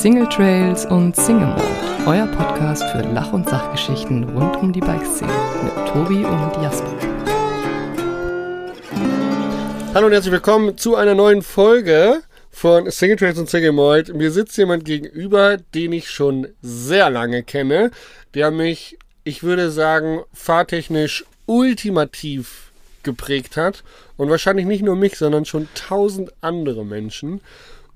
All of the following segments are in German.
Single Trails und Single Mode, euer Podcast für Lach- und Sachgeschichten rund um die Bikeszene mit Tobi und Jasper. Hallo und herzlich willkommen zu einer neuen Folge von Single Trails und Single Mode. Mir sitzt jemand gegenüber, den ich schon sehr lange kenne, der mich, ich würde sagen, fahrtechnisch ultimativ geprägt hat und wahrscheinlich nicht nur mich, sondern schon tausend andere Menschen.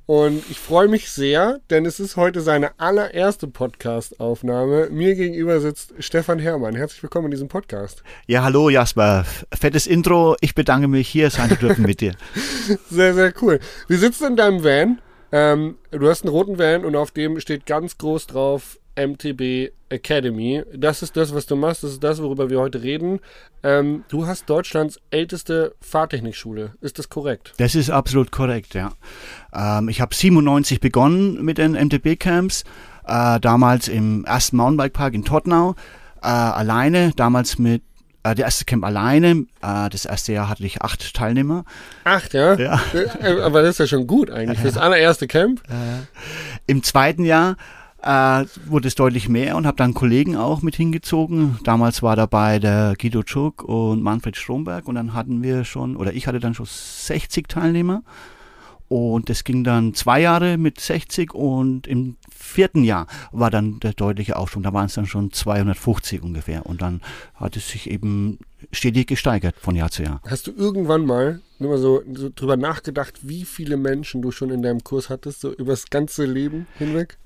Und ich freue mich sehr, denn es ist heute seine allererste Podcast-Aufnahme. Mir gegenüber sitzt Stefan Herrmann. Herzlich willkommen in diesem Podcast. Ja, hallo Jasper. Fettes Intro. Ich bedanke mich, hier sein zu dürfen mit dir. Sehr, sehr cool. Wir sitzen in deinem Van. Ähm, du hast einen roten Van und auf dem steht ganz groß drauf MTB Academy. Das ist das, was du machst. Das ist das, worüber wir heute reden. Ähm, du hast Deutschlands älteste Fahrtechnikschule. Ist das korrekt? Das ist absolut korrekt, ja. Ähm, ich habe 97 begonnen mit den MTB-Camps. Äh, damals im ersten Mountainbike-Park in Tottenau. Äh, alleine, damals mit äh, der erste Camp alleine. Äh, das erste Jahr hatte ich acht Teilnehmer. Acht, ja? Ja. Äh, Aber das ist ja schon gut eigentlich. Fürs allererste Camp. Im zweiten Jahr äh, wurde es deutlich mehr und habe dann Kollegen auch mit hingezogen. Damals war dabei der Guido Tschuk und Manfred Stromberg und dann hatten wir schon, oder ich hatte dann schon 60 Teilnehmer. Und das ging dann zwei Jahre mit 60 und im vierten Jahr war dann der deutliche Aufschwung. Da waren es dann schon 250 ungefähr. Und dann hat es sich eben stetig gesteigert von Jahr zu Jahr. Hast du irgendwann mal nur mal so, so drüber nachgedacht, wie viele Menschen du schon in deinem Kurs hattest, so übers ganze Leben hinweg?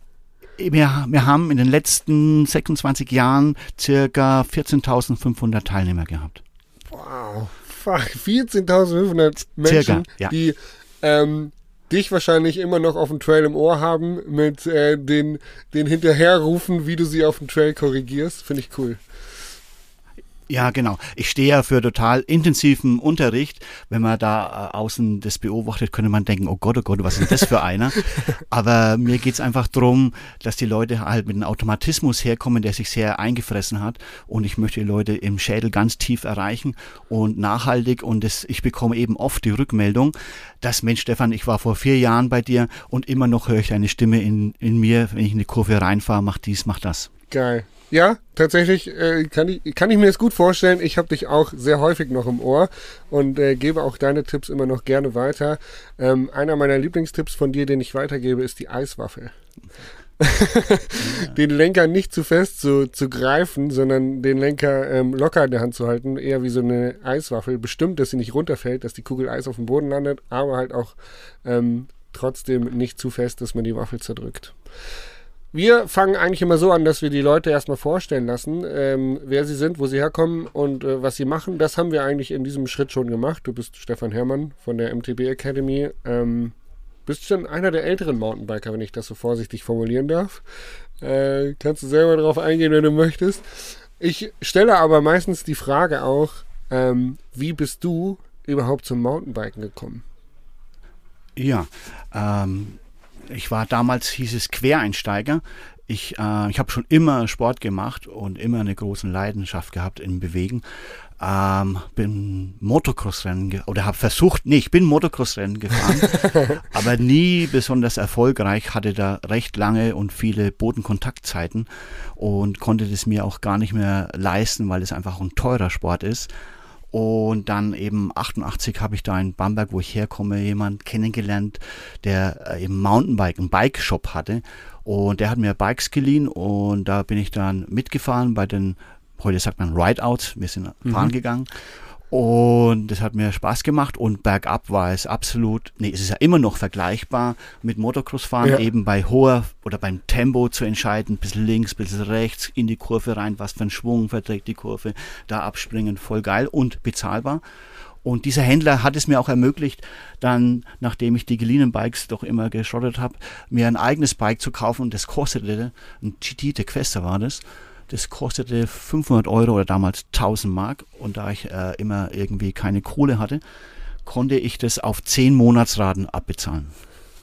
Wir, wir haben in den letzten 26 Jahren circa 14.500 Teilnehmer gehabt. Wow, fuck, 14.500 Menschen, Circa, ja. die ähm, dich wahrscheinlich immer noch auf dem Trail im Ohr haben, mit äh, den, den hinterherrufen, wie du sie auf dem Trail korrigierst. Finde ich cool. Ja, genau. Ich stehe ja für total intensiven Unterricht. Wenn man da äh, außen das beobachtet, könnte man denken, oh Gott, oh Gott, was ist das für einer? Aber mir geht's einfach drum, dass die Leute halt mit einem Automatismus herkommen, der sich sehr eingefressen hat. Und ich möchte die Leute im Schädel ganz tief erreichen und nachhaltig. Und das, ich bekomme eben oft die Rückmeldung, dass, Mensch, Stefan, ich war vor vier Jahren bei dir und immer noch höre ich deine Stimme in, in mir, wenn ich in die Kurve reinfahre, mach dies, mach das. Geil. Ja, tatsächlich äh, kann, ich, kann ich mir das gut vorstellen. Ich habe dich auch sehr häufig noch im Ohr und äh, gebe auch deine Tipps immer noch gerne weiter. Ähm, einer meiner Lieblingstipps von dir, den ich weitergebe, ist die Eiswaffel. den Lenker nicht zu fest zu, zu greifen, sondern den Lenker ähm, locker in der Hand zu halten, eher wie so eine Eiswaffel. Bestimmt, dass sie nicht runterfällt, dass die Kugel Eis auf dem Boden landet, aber halt auch ähm, trotzdem nicht zu fest, dass man die Waffel zerdrückt. Wir fangen eigentlich immer so an, dass wir die Leute erstmal vorstellen lassen, ähm, wer sie sind, wo sie herkommen und äh, was sie machen. Das haben wir eigentlich in diesem Schritt schon gemacht. Du bist Stefan Herrmann von der MTB Academy. Ähm, bist schon einer der älteren Mountainbiker, wenn ich das so vorsichtig formulieren darf. Äh, kannst du selber darauf eingehen, wenn du möchtest. Ich stelle aber meistens die Frage auch, ähm, wie bist du überhaupt zum Mountainbiken gekommen? Ja, ähm, ich war damals, hieß es Quereinsteiger. Ich, äh, ich habe schon immer Sport gemacht und immer eine große Leidenschaft gehabt im Bewegen. Ähm, bin Motocross-Rennen oder habe versucht, nee, ich bin Motocross-Rennen gefahren, aber nie besonders erfolgreich, hatte da recht lange und viele Bodenkontaktzeiten und konnte das mir auch gar nicht mehr leisten, weil es einfach ein teurer Sport ist. Und dann eben 88 habe ich da in Bamberg, wo ich herkomme, jemand kennengelernt, der äh, eben Mountainbike, einen Bike-Shop hatte. Und der hat mir Bikes geliehen und da bin ich dann mitgefahren bei den, heute sagt man Rideouts, wir sind fahren gegangen. Und das hat mir Spaß gemacht und bergab war es absolut, nee, es ist ja immer noch vergleichbar mit Motocross-Fahren, Ja. eben bei hoher oder beim Tempo zu entscheiden, bisschen links, bisschen rechts, in die Kurve rein, was für ein Schwung verträgt die Kurve, da abspringen, voll geil und bezahlbar. Und dieser Händler hat es mir auch ermöglicht, dann, nachdem ich die geliehenen Bikes doch immer geschrottet habe, mir ein eigenes Bike zu kaufen und das kostete, ein GT, der Quester war das, das kostete 500 Euro oder damals 1000 Mark. Und da ich äh, immer irgendwie keine Kohle hatte, konnte ich das auf 10 Monatsraten abbezahlen.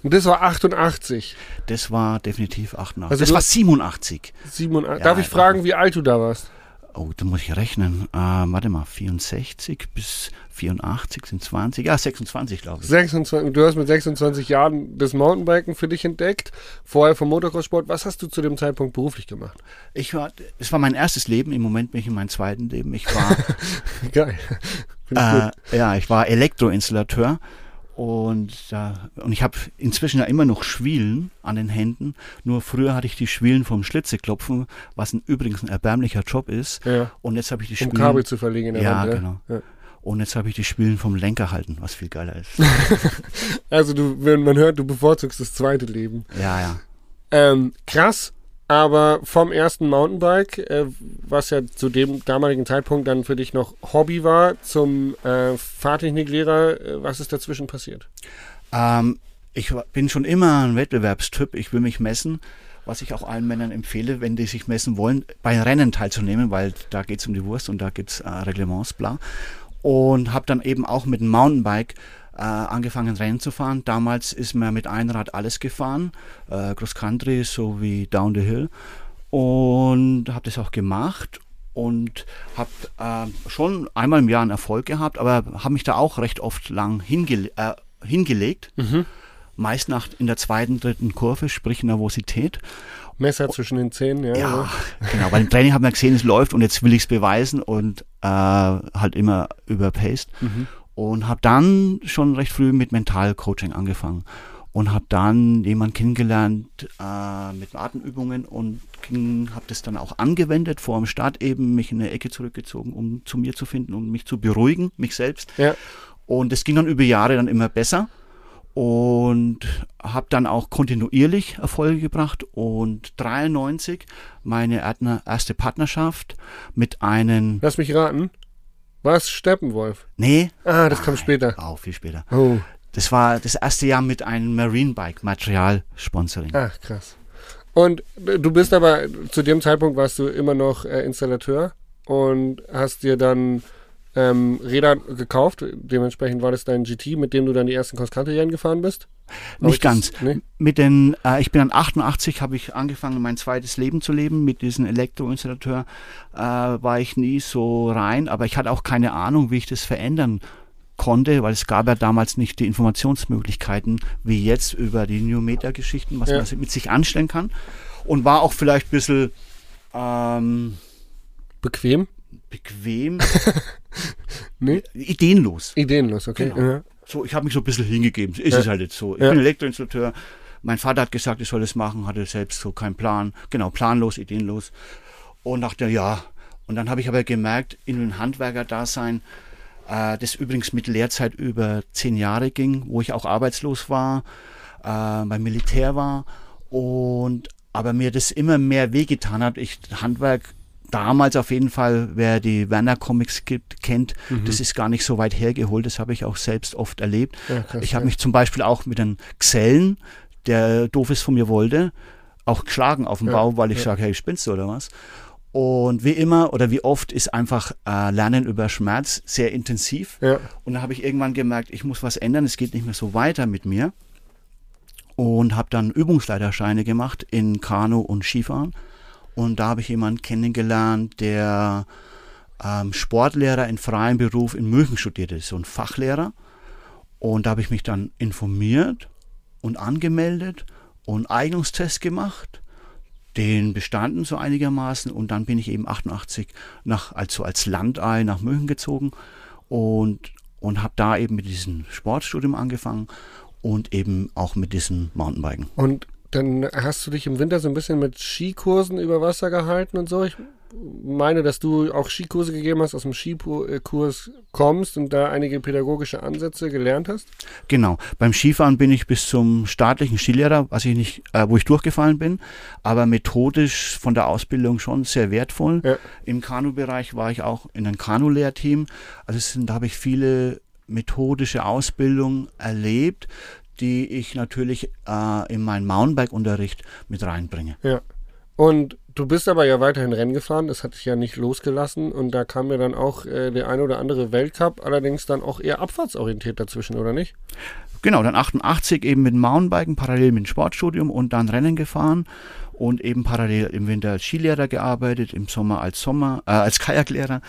Und das war 88. Das war definitiv 88. Also das war hast- 87. 87. Ja, Darf ich fragen, wie alt du da warst? Oh, da muss ich rechnen. Äh, warte mal, 64 bis 84 sind 20, ja 26 glaube ich. 26, du hast mit 26 Jahren das Mountainbiken für dich entdeckt, vorher vom Motocross-Sport. Was hast du zu dem Zeitpunkt beruflich gemacht? Ich war, es war mein erstes Leben, im Moment bin ich in meinem zweiten Leben. Ich war, Geil. äh, ja, ich war Elektroinstallateur und, äh, und ich habe inzwischen ja immer noch Schwielen an den Händen. Nur früher hatte ich die Schwielen vom Schlitzeklopfen, was ein, übrigens ein erbärmlicher Job ist. Ja. Und jetzt habe ich die Um Schwielen. Kabel zu verlegen in der ja, Wand. ja? genau. Ja. Und jetzt habe ich die Schwielen vom Lenker halten, was viel geiler ist. Also du, wenn man hört, du bevorzugst das zweite Leben. ja, ja. Ähm, krass, aber vom ersten Mountainbike, äh, was ja zu dem damaligen Zeitpunkt dann für dich noch Hobby war, zum äh, Fahrtechniklehrer, äh, was ist dazwischen passiert? Ähm, ich bin schon immer ein Wettbewerbstyp. Ich will mich messen, was ich auch allen Männern empfehle, wenn die sich messen wollen, bei Rennen teilzunehmen, weil da geht es um die Wurst und da gibt es äh, Reglements, bla. Und habe dann eben auch mit dem Mountainbike äh, angefangen, Rennen zu fahren. Damals ist man mit Einrad alles gefahren, äh, Cross Country sowie Down the Hill. Und habe das auch gemacht und habe äh, schon einmal im Jahr einen Erfolg gehabt, aber habe mich da auch recht oft lang hingele äh, hingelegt. Meist nach in der zweiten, dritten Kurve, sprich Nervosität. Messer zwischen den Zähnen, ja. Ja, oder? genau, weil im Training haben wir gesehen, es läuft und jetzt will ich es beweisen und äh, halt immer überpaced. Und habe dann schon recht früh mit Mentalcoaching angefangen und habe dann jemanden kennengelernt äh, mit Atemübungen und habe das dann auch angewendet vor dem Start eben, mich in eine Ecke zurückgezogen, um zu mir zu finden und mich zu beruhigen, mich selbst. Ja. Und es ging dann über Jahre dann immer besser und habe dann auch kontinuierlich Erfolge gebracht und 93 meine erste Partnerschaft mit einem, Lass mich raten. Was? Steppenwolf? nee, Ah, das kommt später. auch viel später. Oh, Das war das erste Jahr mit einem Marine Bike Material Sponsoring. ach krass. Und äh, du bist aber, zu dem Zeitpunkt warst du immer noch äh, Installateur und hast dir dann ähm, Räder gekauft. Dementsprechend war das dein GT, mit dem du dann die ersten Cross-Country-Rennen gefahren bist? Hab ich Nicht ganz. Das, nee? Mit den, äh, ich bin dann 88, habe ich angefangen, mein zweites Leben zu leben. Mit diesem Elektroinstallateur äh, war ich nie so rein, aber ich hatte auch keine Ahnung, wie ich das verändern konnte, weil es gab ja damals nicht die Informationsmöglichkeiten wie jetzt über die New Media Geschichten, was Ja. man mit sich anstellen kann. Und war auch vielleicht ein bisschen ähm, Bequem? Bequem, Nee? ideenlos. Ideenlos, okay. Genau. Ja. So, ich habe mich so ein bisschen hingegeben. Ist Ja. es halt jetzt so. Ich Ja. bin Elektroinstallateur. Mein Vater hat gesagt, ich soll das machen, hatte selbst so keinen Plan. Genau, planlos, ideenlos. Und dachte, ja. Und dann habe ich aber gemerkt, in dem Handwerker-Dasein, äh, das übrigens mit Lehrzeit über zehn Jahre ging, wo ich auch arbeitslos war, äh, beim Militär war und aber mir das immer mehr wehgetan hat. Ich Handwerk damals auf jeden Fall, wer die Werner Comics gibt, kennt, das ist gar nicht so weit hergeholt. Das habe ich auch selbst oft erlebt. Ja, krass, ich habe ja. mich zum Beispiel auch mit einem Xellen, der doofes von mir wollte, auch geschlagen auf dem Ja, Bau, weil ich sage, hey, spinnst du oder was? Und wie immer oder wie oft ist einfach äh, Lernen über Schmerz sehr intensiv. Und da habe ich irgendwann gemerkt, ich muss was ändern, es geht nicht mehr so weiter mit mir. Und habe dann Übungsleiterscheine gemacht in Kanu und Skifahren. Und da habe ich jemanden kennengelernt, der ähm, Sportlehrer in freiem Beruf in München studierte, so ein Fachlehrer. Und da habe ich mich dann informiert und angemeldet und Eignungstest gemacht, den bestanden so einigermaßen und dann bin ich eben 88 nach, also als Landei nach München gezogen und, und habe da eben mit diesem Sportstudium angefangen und eben auch mit diesem Mountainbiken. Und dann hast du dich im Winter so ein bisschen mit Skikursen über Wasser gehalten und so. Ich meine, dass du auch Skikurse gegeben hast, aus dem Skikurs kommst und da einige pädagogische Ansätze gelernt hast. Genau. Beim Skifahren bin ich bis zum staatlichen Skilehrer, was ich nicht, äh, wo ich durchgefallen bin, aber methodisch von der Ausbildung schon sehr wertvoll. Ja. Im Kanubereich war ich auch in einem Kanulehrteam. Also sind, da habe ich viele methodische Ausbildung erlebt, die ich natürlich äh, in meinen Mountainbike-Unterricht mit reinbringe. Ja. Und du bist aber ja weiterhin Rennen gefahren, das hat dich ja nicht losgelassen und da kam ja dann auch äh, der eine oder andere Weltcup, allerdings dann auch eher abfahrtsorientiert dazwischen, oder nicht? Genau, dann 88 eben mit Mountainbiken, parallel mit dem Sportstudium und dann Rennen gefahren und eben parallel im Winter als Skilehrer gearbeitet, im Sommer als Sommer, äh, als Kajaklehrer.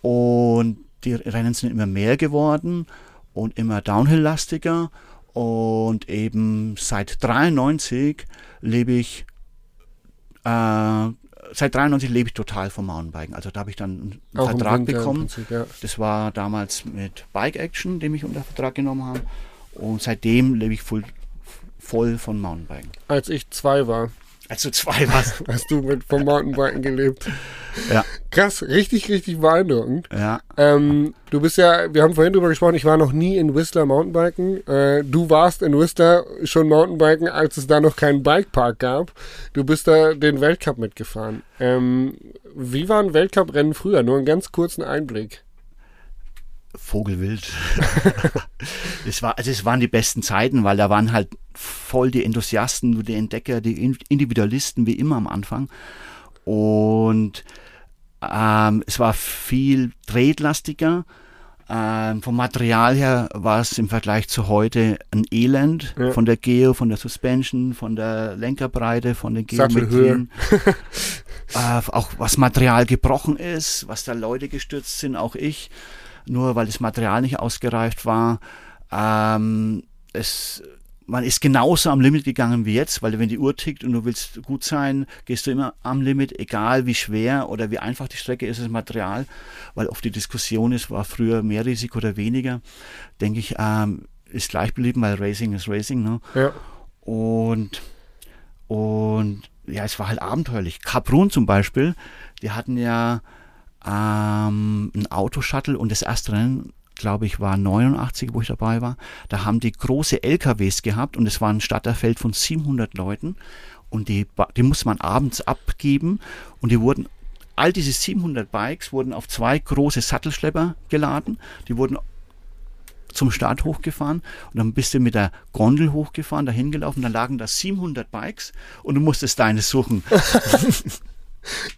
Und die Rennen sind immer mehr geworden und immer Downhill-lastiger. Und eben seit 93 lebe ich, äh, seit 93 lebe ich total vom Mountainbiken. Also da habe ich dann einen Auch Vertrag Winter bekommen. Prinzip, ja. Das war damals mit Bike Action, dem ich unter Vertrag genommen habe. Und seitdem lebe ich voll, voll von Mountainbiken. Als ich zwei war, Also zwei was. hast du mit vom Mountainbiken gelebt. ja. Krass, richtig, richtig beeindruckend. Ja. Ähm, du bist ja, wir haben vorhin drüber gesprochen, ich war noch nie in Whistler Mountainbiken. Äh, du warst in Whistler schon Mountainbiken, als es da noch keinen Bikepark gab. Du bist da den Weltcup mitgefahren. Ähm, wie waren Weltcuprennen früher? Nur einen ganz kurzen Einblick. Vogelwild. es, war, also es waren die besten Zeiten, weil da waren halt voll die Enthusiasten, die Entdecker, die In- Individualisten wie immer am Anfang. Und ähm, es war viel tretlastiger. Ähm, vom Material her war es im Vergleich zu heute ein Elend. Ja. Von der Geo, von der Suspension, von der Lenkerbreite, von den. Geometrien. äh, auch was Material gebrochen ist, was da Leute gestürzt sind, auch ich nur weil das Material nicht ausgereift war. Ähm, es, man ist genauso am Limit gegangen wie jetzt, weil wenn die Uhr tickt und du willst gut sein, gehst du immer am Limit, egal wie schwer oder wie einfach die Strecke ist, das Material, weil oft die Diskussion ist, war früher mehr Risiko oder weniger, denke ich, ähm, ist gleich geblieben, weil Racing ist Racing. Ne? Ja. Und, und ja, es war halt abenteuerlich. Kaprun zum Beispiel, die hatten ja ähm, ein Autoshuttle und das erste Rennen, glaube ich, war 89, wo ich dabei war. Da haben die große LKWs gehabt und es war ein Starterfeld von 700 Leuten und die, die musste man abends abgeben und die wurden, all diese 700 Bikes wurden auf zwei große Sattelschlepper geladen. Die wurden zum Start hochgefahren und dann bist du mit der Gondel hochgefahren, dahin gelaufen, dann lagen da 700 Bikes und du musstest deine suchen.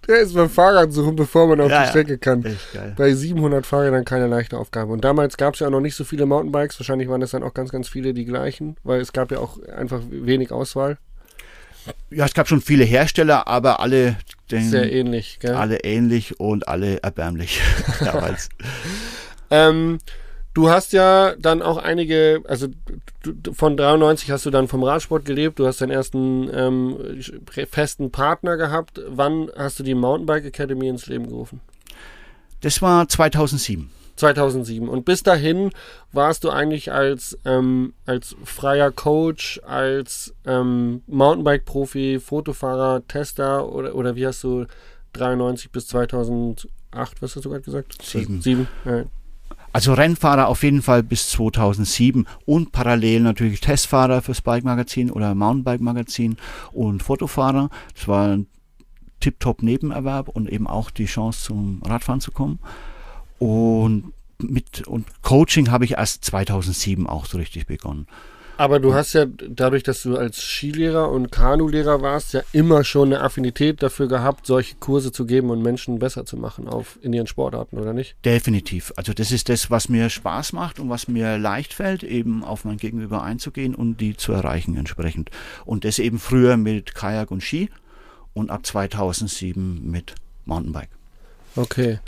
Der ist beim Fahrrad suchen, bevor man auf Ja, die. Strecke kann. Echt geil. Bei 700 Fahrrädern keine leichte Aufgabe. Und damals gab es ja auch noch nicht so viele Mountainbikes. Wahrscheinlich waren es dann auch ganz, ganz viele die gleichen, weil es gab ja auch einfach wenig Auswahl. Ja, es gab schon viele Hersteller, aber alle, den, Sehr ähnlich, gell? alle ähnlich und alle erbärmlich damals. Ähm, du hast ja dann auch einige, also du, von 93 hast du dann vom Radsport gelebt, du hast deinen ersten ähm, festen Partner gehabt. Wann hast du die Mountainbike Academy ins Leben gerufen? Das war 2007. 2007. Und bis dahin warst du eigentlich als, ähm, als freier Coach, als ähm, Mountainbike-Profi, Fotofahrer, Tester oder, oder wie hast du 93 bis 2008, was hast du gerade gesagt? Sieben. Sieben. Ja. Also Rennfahrer auf jeden Fall bis 2007 und parallel natürlich Testfahrer fürs Bike-Magazin oder Mountainbike-Magazin und Fotofahrer. Das war ein tiptop Nebenerwerb und eben auch die Chance zum Radfahren zu kommen. Und mit und Coaching habe ich erst 2007 auch so richtig begonnen. Aber du hast ja dadurch, dass du als Skilehrer und Kanulehrer warst, ja immer schon eine Affinität dafür gehabt, solche Kurse zu geben und Menschen besser zu machen auf, in ihren Sportarten, oder nicht? Definitiv. Also das ist das, was mir Spaß macht und was mir leicht fällt, eben auf mein Gegenüber einzugehen und die zu erreichen entsprechend. Und das eben früher mit Kajak und Ski und ab 2007 mit Mountainbike. Okay.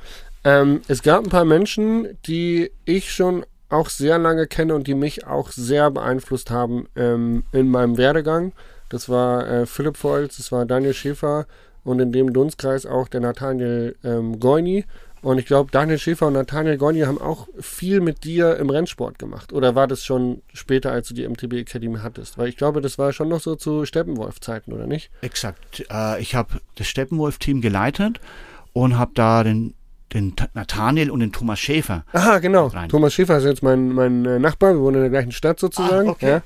Ähm, es gab ein paar Menschen, die ich schon auch sehr lange kenne und die mich auch sehr beeinflusst haben ähm, in meinem Werdegang. Das war äh, Philipp Volz, das war Daniel Schäfer und in dem Dunstkreis auch der Nathaniel ähm, Goini. Und ich glaube, Daniel Schäfer und Nathaniel Goini haben auch viel mit dir im Rennsport gemacht. Oder war das schon später, als du die MTB Academy hattest? Weil ich glaube, das war schon noch so zu Steppenwolf-Zeiten, oder nicht? Exakt. Äh, ich habe das Steppenwolf-Team geleitet und habe da den, den Nathaniel und den Thomas Schäfer. Aha, genau. Rein. Thomas Schäfer ist jetzt mein, mein äh, Nachbar. Wir wohnen in der gleichen Stadt sozusagen. Ah, okay. ja.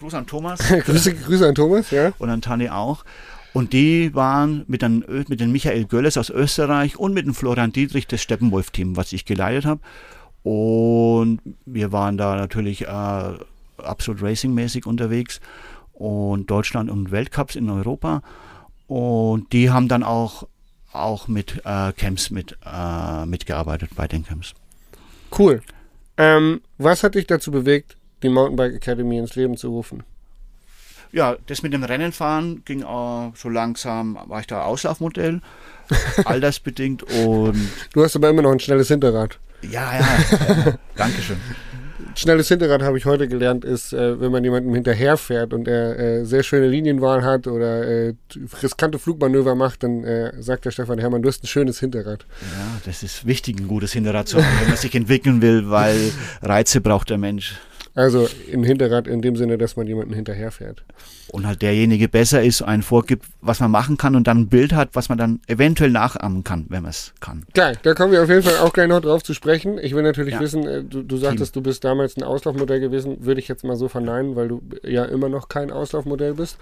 Gruß an Thomas Grüße, Grüße an Thomas, ja. und an Tani auch. Und die waren mit, den, mit den Michael Gölles aus Österreich und mit dem Florian Dietrich das Steppenwolf-Team, was ich geleitet habe. Und wir waren da natürlich äh, absolut racingmäßig unterwegs und Deutschland und Weltcups in Europa. Und die haben dann auch, auch mit äh, Camps mit, äh, mitgearbeitet bei den Camps. Cool. Ähm, was hat dich dazu bewegt, die Mountainbike Academy ins Leben zu rufen? Ja, das mit dem Rennenfahren ging äh, so langsam, war ich da Auslaufmodell, altersbedingt und. Du hast aber immer noch ein schnelles Hinterrad. Ja, ja, äh, Dankeschön. Schnelles Hinterrad habe ich heute gelernt, ist, äh, wenn man jemandem hinterherfährt und er äh, sehr schöne Linienwahl hat oder äh, riskante Flugmanöver macht, dann äh, sagt der Stefan Hermann, du hast ein schönes Hinterrad. Ja, das ist wichtig, ein gutes Hinterrad zu haben, wenn man sich entwickeln will, weil Reize braucht der Mensch. Also ein Hinterrad in dem Sinne, dass man jemanden hinterherfährt. Und halt derjenige besser ist, einen vorgibt, was man machen kann und dann ein Bild hat, was man dann eventuell nachahmen kann, wenn man es kann. Geil, da kommen wir auf jeden Fall auch gleich noch drauf zu sprechen. Ich will natürlich Ja. wissen, äh, du, du sagtest, du bist damals ein Auslaufmodell gewesen, würde ich jetzt mal so verneinen, weil du ja immer noch kein Auslaufmodell bist.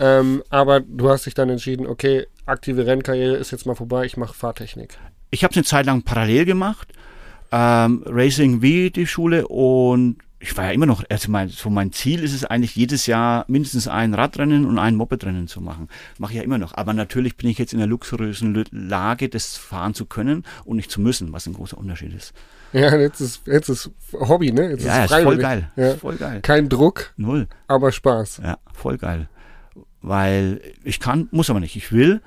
Ähm, aber du hast dich dann entschieden, okay, aktive Rennkarriere ist jetzt mal vorbei, ich mache Fahrtechnik. Ich habe es eine Zeit lang parallel gemacht, ähm, Racing wie die Schule und ich war ja immer noch, also mein, so mein Ziel ist es eigentlich jedes Jahr mindestens ein Radrennen und ein Mopedrennen zu machen. Mache ich ja immer noch. Aber natürlich bin ich jetzt in der luxuriösen Lage, das fahren zu können und nicht zu müssen, was ein großer Unterschied ist. Ja, jetzt ist, jetzt ist Hobby, ne? Jetzt ja, ist ist voll geil. Ja. Voll geil. Kein Druck, Null. aber Spaß. Ja, voll geil. Weil ich kann, muss aber nicht. Ich will.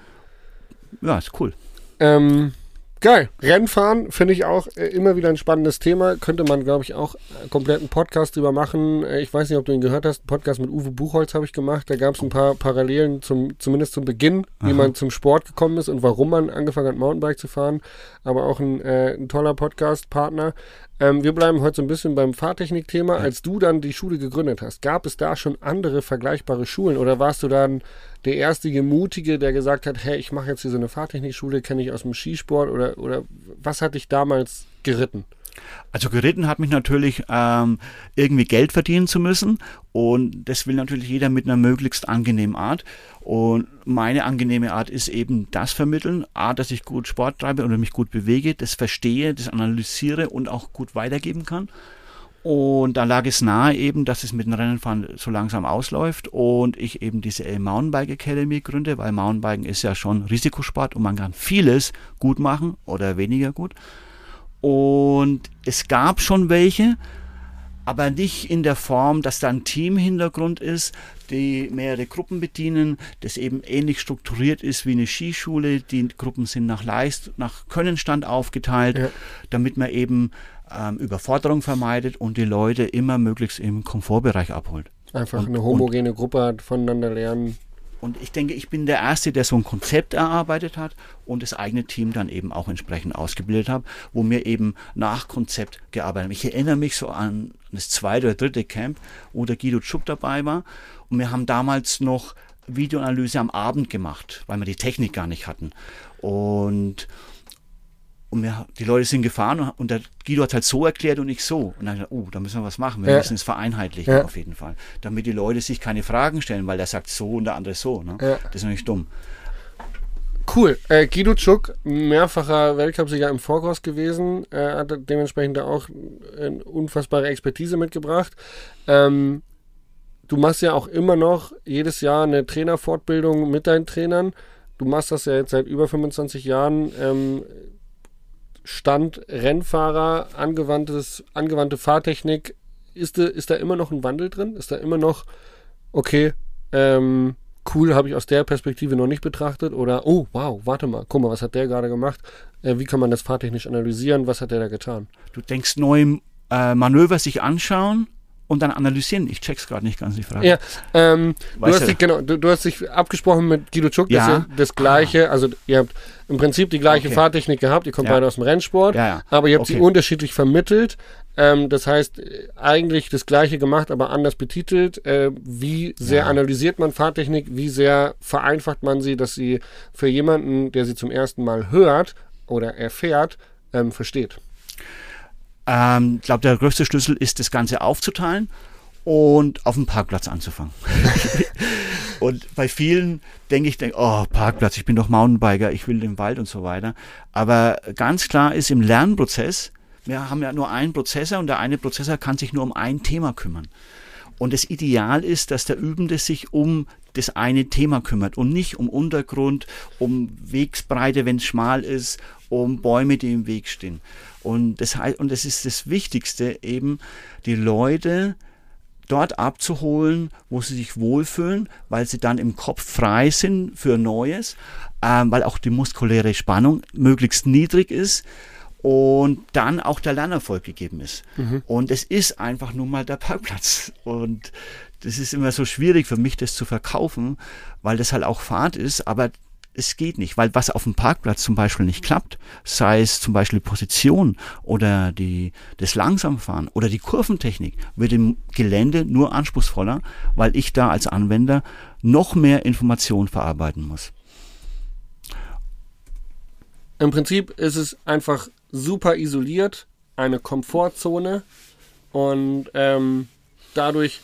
Ja, ist cool. Ähm, geil. Rennfahren finde ich auch äh, immer wieder ein spannendes Thema. Könnte man, glaube ich, auch äh, komplett einen Podcast drüber machen. Äh, ich weiß nicht, ob du ihn gehört hast. Einen Podcast mit Uwe Buchholz habe ich gemacht. Da gab es ein paar Parallelen, zum, zumindest zum Beginn, wie Aha. man zum Sport gekommen ist und warum man angefangen hat, Mountainbike zu fahren. Aber auch ein, äh, ein toller Podcast-Partner. Ähm, wir bleiben heute so ein bisschen beim Fahrtechnik-Thema. Als du dann die Schule gegründet hast, gab es da schon andere vergleichbare Schulen oder warst du dann der erste Mutige, der gesagt hat, hey, ich mache jetzt hier so eine Fahrtechnikschule, kenne ich aus dem Skisport oder, oder was hat dich damals geritten? Also geritten hat mich natürlich ähm, irgendwie Geld verdienen zu müssen und das will natürlich jeder mit einer möglichst angenehmen Art und meine angenehme Art ist eben das vermitteln, A, dass ich gut Sport treibe oder mich gut bewege, das verstehe, das analysiere und auch gut weitergeben kann. Und da lag es nahe eben, dass es mit dem Rennenfahren so langsam ausläuft und ich eben diese Mountainbike Academy gründe, weil Mountainbiken ist ja schon Risikosport und man kann vieles gut machen oder weniger gut. Und es gab schon welche, aber nicht in der Form, dass da ein Teamhintergrund ist, die mehrere Gruppen bedienen, das eben ähnlich strukturiert ist wie eine Skischule. Die Gruppen sind nach Leist, nach Könnenstand aufgeteilt, Ja. damit man eben ähm, Überforderung vermeidet und die Leute immer möglichst im Komfortbereich abholt. Einfach Und- eine homogene Gruppe hat, voneinander lernen. Und ich denke, ich bin der Erste, der so ein Konzept erarbeitet hat und das eigene Team dann eben auch entsprechend ausgebildet hat, wo wir eben nach Konzept gearbeitet haben. Ich erinnere mich so an das zweite oder dritte Camp, wo der Guido Schupp dabei war. Und wir haben damals noch Videoanalyse am Abend gemacht, weil wir die Technik gar nicht hatten. Und, und wir, die Leute sind gefahren und, und der Guido hat halt so erklärt und ich so. Und dann, gesagt, oh, da müssen wir was machen. Wir Ja. müssen es vereinheitlichen Ja. auf jeden Fall. Damit die Leute sich keine Fragen stellen, weil der sagt so und der andere so. Ne? Ja. Das ist nämlich dumm. Cool. Äh, Guido Tschuk, mehrfacher Weltcupsieger im Vorkurs gewesen, äh, hat dementsprechend da auch eine unfassbare Expertise mitgebracht. Ähm, du machst ja auch immer noch jedes Jahr eine Trainerfortbildung mit deinen Trainern. Du machst das ja jetzt seit über 25 Jahren. Ähm, Stand Rennfahrer, angewandtes, angewandte Fahrtechnik. Ist, da- ist da immer noch ein Wandel drin? Ist da immer noch, okay, ähm, cool, habe ich aus der Perspektive noch nicht betrachtet? Oder, oh, wow, warte mal, guck mal, was hat der gerade gemacht? Äh, wie kann man das fahrtechnisch analysieren? Was hat der da getan? Du denkst neue äh, Manöver sich anschauen und dann analysieren. Ich check's gerade nicht ganz die Frage. Ja, ähm, du, hast dich, genau, du, du hast dich abgesprochen mit Guido das Ja. ist ja das gleiche, also ihr habt im Prinzip die gleiche Okay. Fahrtechnik gehabt, ihr kommt Ja. beide aus dem Rennsport, Ja, aber ihr habt sie Okay. unterschiedlich vermittelt. Ähm, das heißt, äh, eigentlich das gleiche gemacht, aber anders betitelt. Äh, wie sehr analysiert man Fahrtechnik? Wie sehr vereinfacht man sie, dass sie für jemanden, der sie zum ersten Mal hört oder erfährt, ähm, versteht? Ähm, ich glaube, der größte Schlüssel ist, das Ganze aufzuteilen und auf dem Parkplatz anzufangen. und bei vielen denke ich, denk, oh, Parkplatz, ich bin doch Mountainbiker, ich will den Wald und so weiter. Aber ganz klar ist im Lernprozess, wir haben ja nur einen Prozessor und der eine Prozessor kann sich nur um ein Thema kümmern. Und das Ideal ist, dass der Übende sich um das eine Thema kümmert und nicht um Untergrund, um Wegsbreite, wenn es schmal ist, um Bäume, die im Weg stehen. Und das, und das ist das Wichtigste eben, die Leute dort abzuholen, wo sie sich wohlfühlen, weil sie dann im Kopf frei sind für Neues, ähm, weil auch die muskuläre Spannung möglichst niedrig ist und dann auch der Lernerfolg gegeben ist. Mhm. Und es ist einfach nur mal der Parkplatz. Und das ist immer so schwierig für mich, das zu verkaufen, weil das halt auch Fahrt ist, aber es geht nicht, weil was auf dem Parkplatz zum Beispiel nicht klappt, sei es zum Beispiel die Position oder die, das Langsamfahren oder die Kurventechnik, wird im Gelände nur anspruchsvoller, weil ich da als Anwender noch mehr Informationen verarbeiten muss. Im Prinzip ist es einfach super isoliert, eine Komfortzone und ähm, dadurch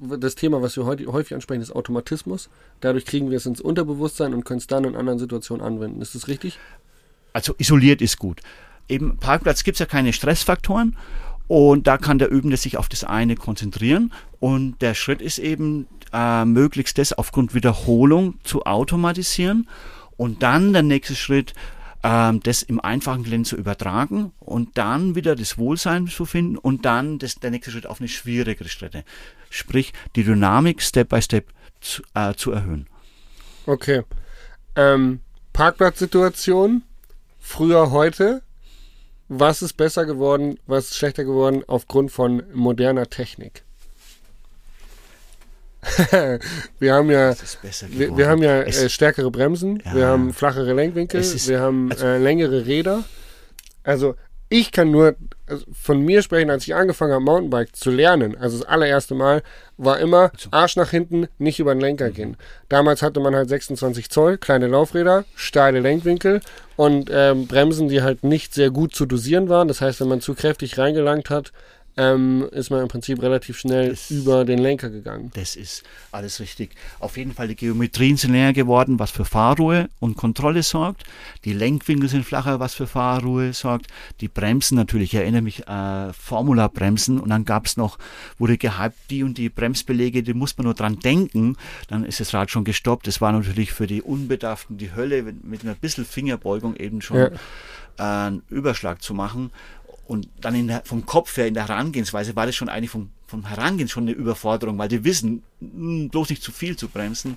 das Thema, was wir heute häufig ansprechen, ist Automatismus. Dadurch kriegen wir es ins Unterbewusstsein und können es dann in anderen Situationen anwenden. Ist das richtig? Also isoliert ist gut. Eben Parkplatz gibt es ja keine Stressfaktoren und da kann der Übende sich auf das eine konzentrieren und der Schritt ist eben äh, möglichst das aufgrund Wiederholung zu automatisieren und dann der nächste Schritt ähm, das im einfachen Gelände zu übertragen und dann wieder das Wohlsein zu finden und dann das, der nächste Schritt auf eine schwierigere Strecke. Sprich, die Dynamik Step by Step zu, äh, zu erhöhen. Okay. Ähm, Parkplatzsituation, früher, heute. Was ist besser geworden, was ist schlechter geworden aufgrund von moderner Technik? wir haben ja, wir, wir, haben ja äh, stärkere Bremsen, ja. wir haben flachere Lenkwinkel, ist, wir haben also, äh, längere Räder. Also ich kann nur von mir sprechen, als ich angefangen habe, Mountainbike zu lernen. Also das allererste Mal war immer Arsch nach hinten, nicht über den Lenker mhm. gehen. Damals hatte man halt 26 Zoll, kleine Laufräder, steile Lenkwinkel und ähm, Bremsen, die halt nicht sehr gut zu dosieren waren. Das heißt, wenn man zu kräftig reingelangt hat, ähm, ist man im Prinzip relativ schnell das, über den Lenker gegangen. Das ist alles richtig. Auf jeden Fall die Geometrien sind länger geworden, was für Fahrruhe und Kontrolle sorgt. Die Lenkwinkel sind flacher, was für Fahrruhe sorgt. Die Bremsen natürlich, ich erinnere mich, äh, Formula-Bremsen und dann gab es noch, wurde gehypt, die und die Bremsbelege, die muss man nur dran denken, dann ist das Rad schon gestoppt. Das war natürlich für die Unbedarften die Hölle, mit einer bisschen Fingerbeugung eben schon ja. äh, einen Überschlag zu machen. Und dann der, vom Kopf her in der Herangehensweise war das schon eigentlich vom, vom Herangehen schon eine Überforderung, weil die wissen, hm, bloß nicht zu viel zu bremsen.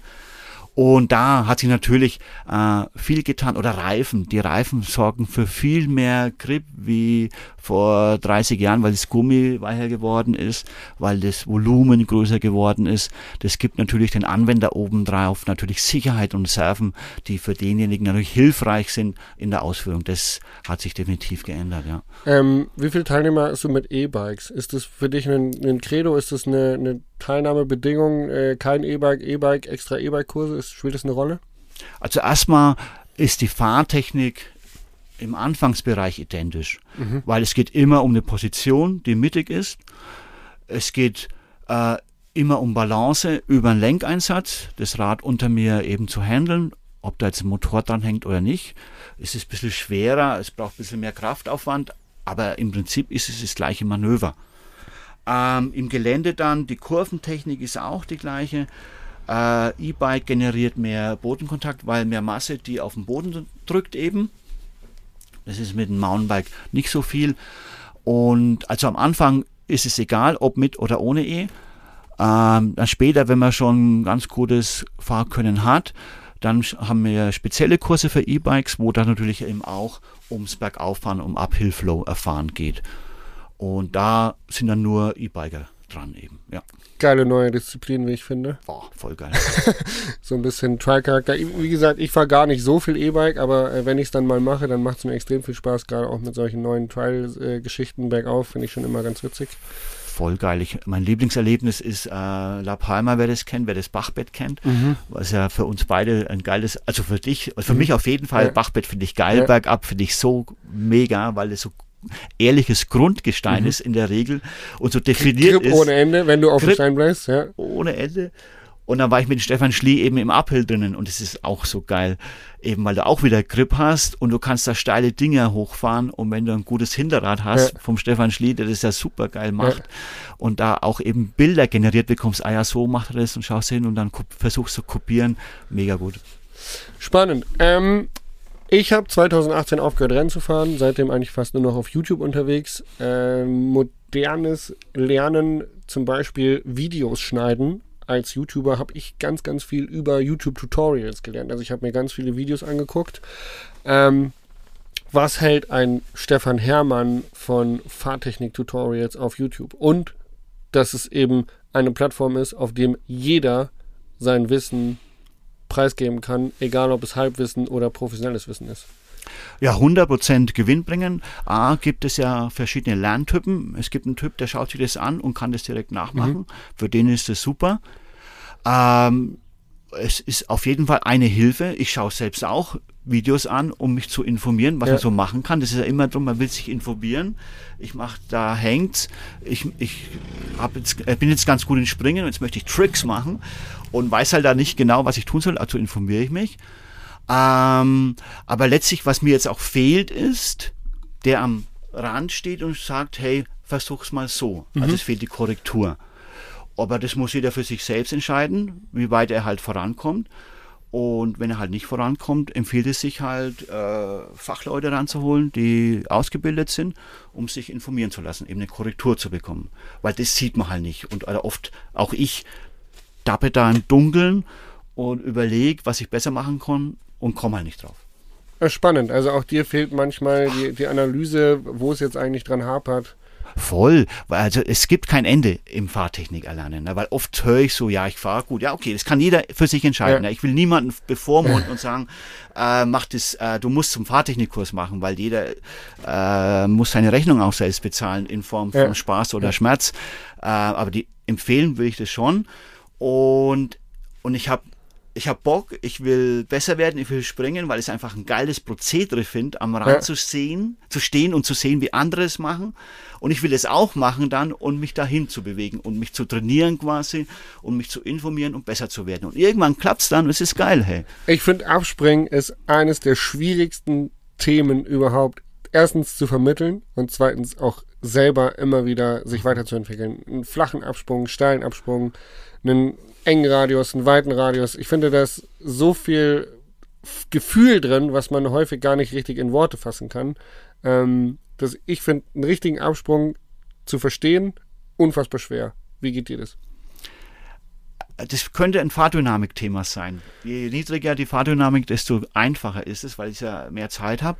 Und da hat sich natürlich äh, viel getan. Oder Reifen. Die Reifen sorgen für viel mehr Grip wie vor 30 Jahren, weil das Gummi weicher geworden ist, weil das Volumen größer geworden ist. Das gibt natürlich den Anwender obendrauf natürlich Sicherheit und Serven, die für denjenigen natürlich hilfreich sind in der Ausführung. Das hat sich definitiv geändert, ja. Ähm, wie viele Teilnehmer hast du mit E-Bikes? Ist das für dich ein, ein Credo? Ist das eine, eine Teilnahmebedingung? Äh, kein E-Bike, E-Bike, extra E-Bike-Kurse? Spielt das eine Rolle? Also erstmal ist die Fahrtechnik im Anfangsbereich identisch, mhm. weil es geht immer um eine Position, die mittig ist. Es geht äh, immer um Balance über einen Lenkeinsatz, das Rad unter mir eben zu handeln, ob da jetzt ein Motor dran hängt oder nicht. Es ist ein bisschen schwerer, es braucht ein bisschen mehr Kraftaufwand, aber im Prinzip ist es das gleiche Manöver. Ähm, Im Gelände dann, die Kurventechnik ist auch die gleiche. Äh, E-Bike generiert mehr Bodenkontakt, weil mehr Masse, die auf den Boden drückt eben. Das ist mit dem Mountainbike nicht so viel. Und also am Anfang ist es egal, ob mit oder ohne E. Ähm, dann später, wenn man schon ganz gutes Fahrkönnen hat, dann haben wir spezielle Kurse für E-Bikes, wo dann natürlich eben auch ums Bergauffahren, um Uphill-Flow erfahren geht. Und da sind dann nur E-Biker dran eben, ja. Geile neue Disziplin, wie ich finde. Boah, voll geil. so ein bisschen Trial-Charakter. Wie gesagt, ich fahre gar nicht so viel E-Bike, aber äh, wenn ich es dann mal mache, dann macht es mir extrem viel Spaß, gerade auch mit solchen neuen Trial-Geschichten bergauf, finde ich schon immer ganz witzig voll geil. Ich, mein Lieblingserlebnis ist äh, La Palma, wer das kennt, wer das Bachbett kennt, mhm. was ja für uns beide ein geiles, also für dich, für mhm. mich auf jeden Fall, ja. Bachbett finde ich geil, ja. bergab finde ich so mega, weil es so ehrliches Grundgestein mhm. ist in der Regel und so definiert Grip ist. ohne Ende, wenn du auf Grip dem Stein bleibst, ja. Ohne Ende. Und dann war ich mit Stefan Schlie eben im Uphill drinnen und es ist auch so geil, eben weil du auch wieder Grip hast und du kannst da steile Dinge hochfahren und wenn du ein gutes Hinterrad hast Ja. vom Stefan Schlie, der das ja super geil macht und da auch eben Bilder generiert bekommst, ah ja, so macht er das und schaust hin und dann versuchst zu kopieren, mega gut. Spannend. Ähm, ich habe 2018 aufgehört, Rennen zu fahren, seitdem eigentlich fast nur noch auf YouTube unterwegs. Ähm, modernes Lernen, zum Beispiel Videos schneiden. Als YouTuber habe ich ganz, ganz viel über YouTube-Tutorials gelernt. Also ich habe mir ganz viele Videos angeguckt. Ähm, was hält ein Stefan Herrmann von Fahrtechnik-Tutorials auf YouTube? Und dass es eben eine Plattform ist, auf dem jeder sein Wissen preisgeben kann, egal ob es Halbwissen oder professionelles Wissen ist. Ja, 100% Gewinn bringen. A, gibt es ja verschiedene Lerntypen. Es gibt einen Typ, der schaut sich das an und kann das direkt nachmachen. Für den ist es super. Ähm, es ist auf jeden Fall eine Hilfe. Ich schaue selbst auch Videos an, um mich zu informieren, was Ja. man so machen kann. Das ist ja immer drum, man will sich informieren. Ich mache, da hängt's. Ich, ich hab jetzt, äh, bin jetzt ganz gut in Springen und jetzt möchte ich Tricks machen und weiß halt da nicht genau, was ich tun soll. Also informiere ich mich. Ähm, aber letztlich, was mir jetzt auch fehlt, ist, der am Rand steht und sagt, hey, versuch's mal so. Also es fehlt die Korrektur. Aber das muss jeder für sich selbst entscheiden, wie weit er halt vorankommt. Und wenn er halt nicht vorankommt, empfiehlt es sich halt, äh, Fachleute ranzuholen, die ausgebildet sind, um sich informieren zu lassen, eben eine Korrektur zu bekommen. Weil das sieht man halt nicht. Und äh, oft, auch ich, tappe da im Dunkeln und überlege, was ich besser machen kann und komme halt nicht drauf. Ja, Spannend. Also auch dir fehlt manchmal die, die Analyse, wo es jetzt eigentlich dran hapert. Voll, weil also es gibt kein Ende im Fahrtechnik erlernen, ne? weil oft höre ich so, ja, ich fahre gut, ja, okay, das kann jeder für sich entscheiden. Ja. Ne? Ich will niemanden bevormunden und sagen, äh, mach das, äh, du musst zum Fahrtechnikkurs machen, weil jeder äh, muss seine Rechnung auch selbst bezahlen in Form von Ja. Spaß oder Schmerz. Äh, aber die empfehlen will ich das schon und und ich habe ich habe Bock, ich will besser werden, ich will springen, weil ich es einfach ein geiles Prozedere finde, am Rand Ja. zu sehen, zu stehen und zu sehen, wie andere es machen. Und ich will es auch machen dann und mich dahin zu bewegen und mich zu trainieren quasi und mich zu informieren und besser zu werden. Und irgendwann klappt's dann und es ist geil, hey. Ich finde, Abspringen ist eines der schwierigsten Themen überhaupt. Erstens zu vermitteln und zweitens auch selber immer wieder sich weiterzuentwickeln. Einen flachen Absprung, einen steilen Absprung, einen engen Radius, einen weiten Radius. Ich finde, da ist so viel Gefühl drin, was man häufig gar nicht richtig in Worte fassen kann. Ähm, dass ich finde, einen richtigen Absprung zu verstehen, unfassbar schwer. Wie geht dir das? Das könnte ein Fahrdynamik-Thema sein. Je niedriger die Fahrdynamik, desto einfacher ist es, weil ich ja mehr Zeit habe.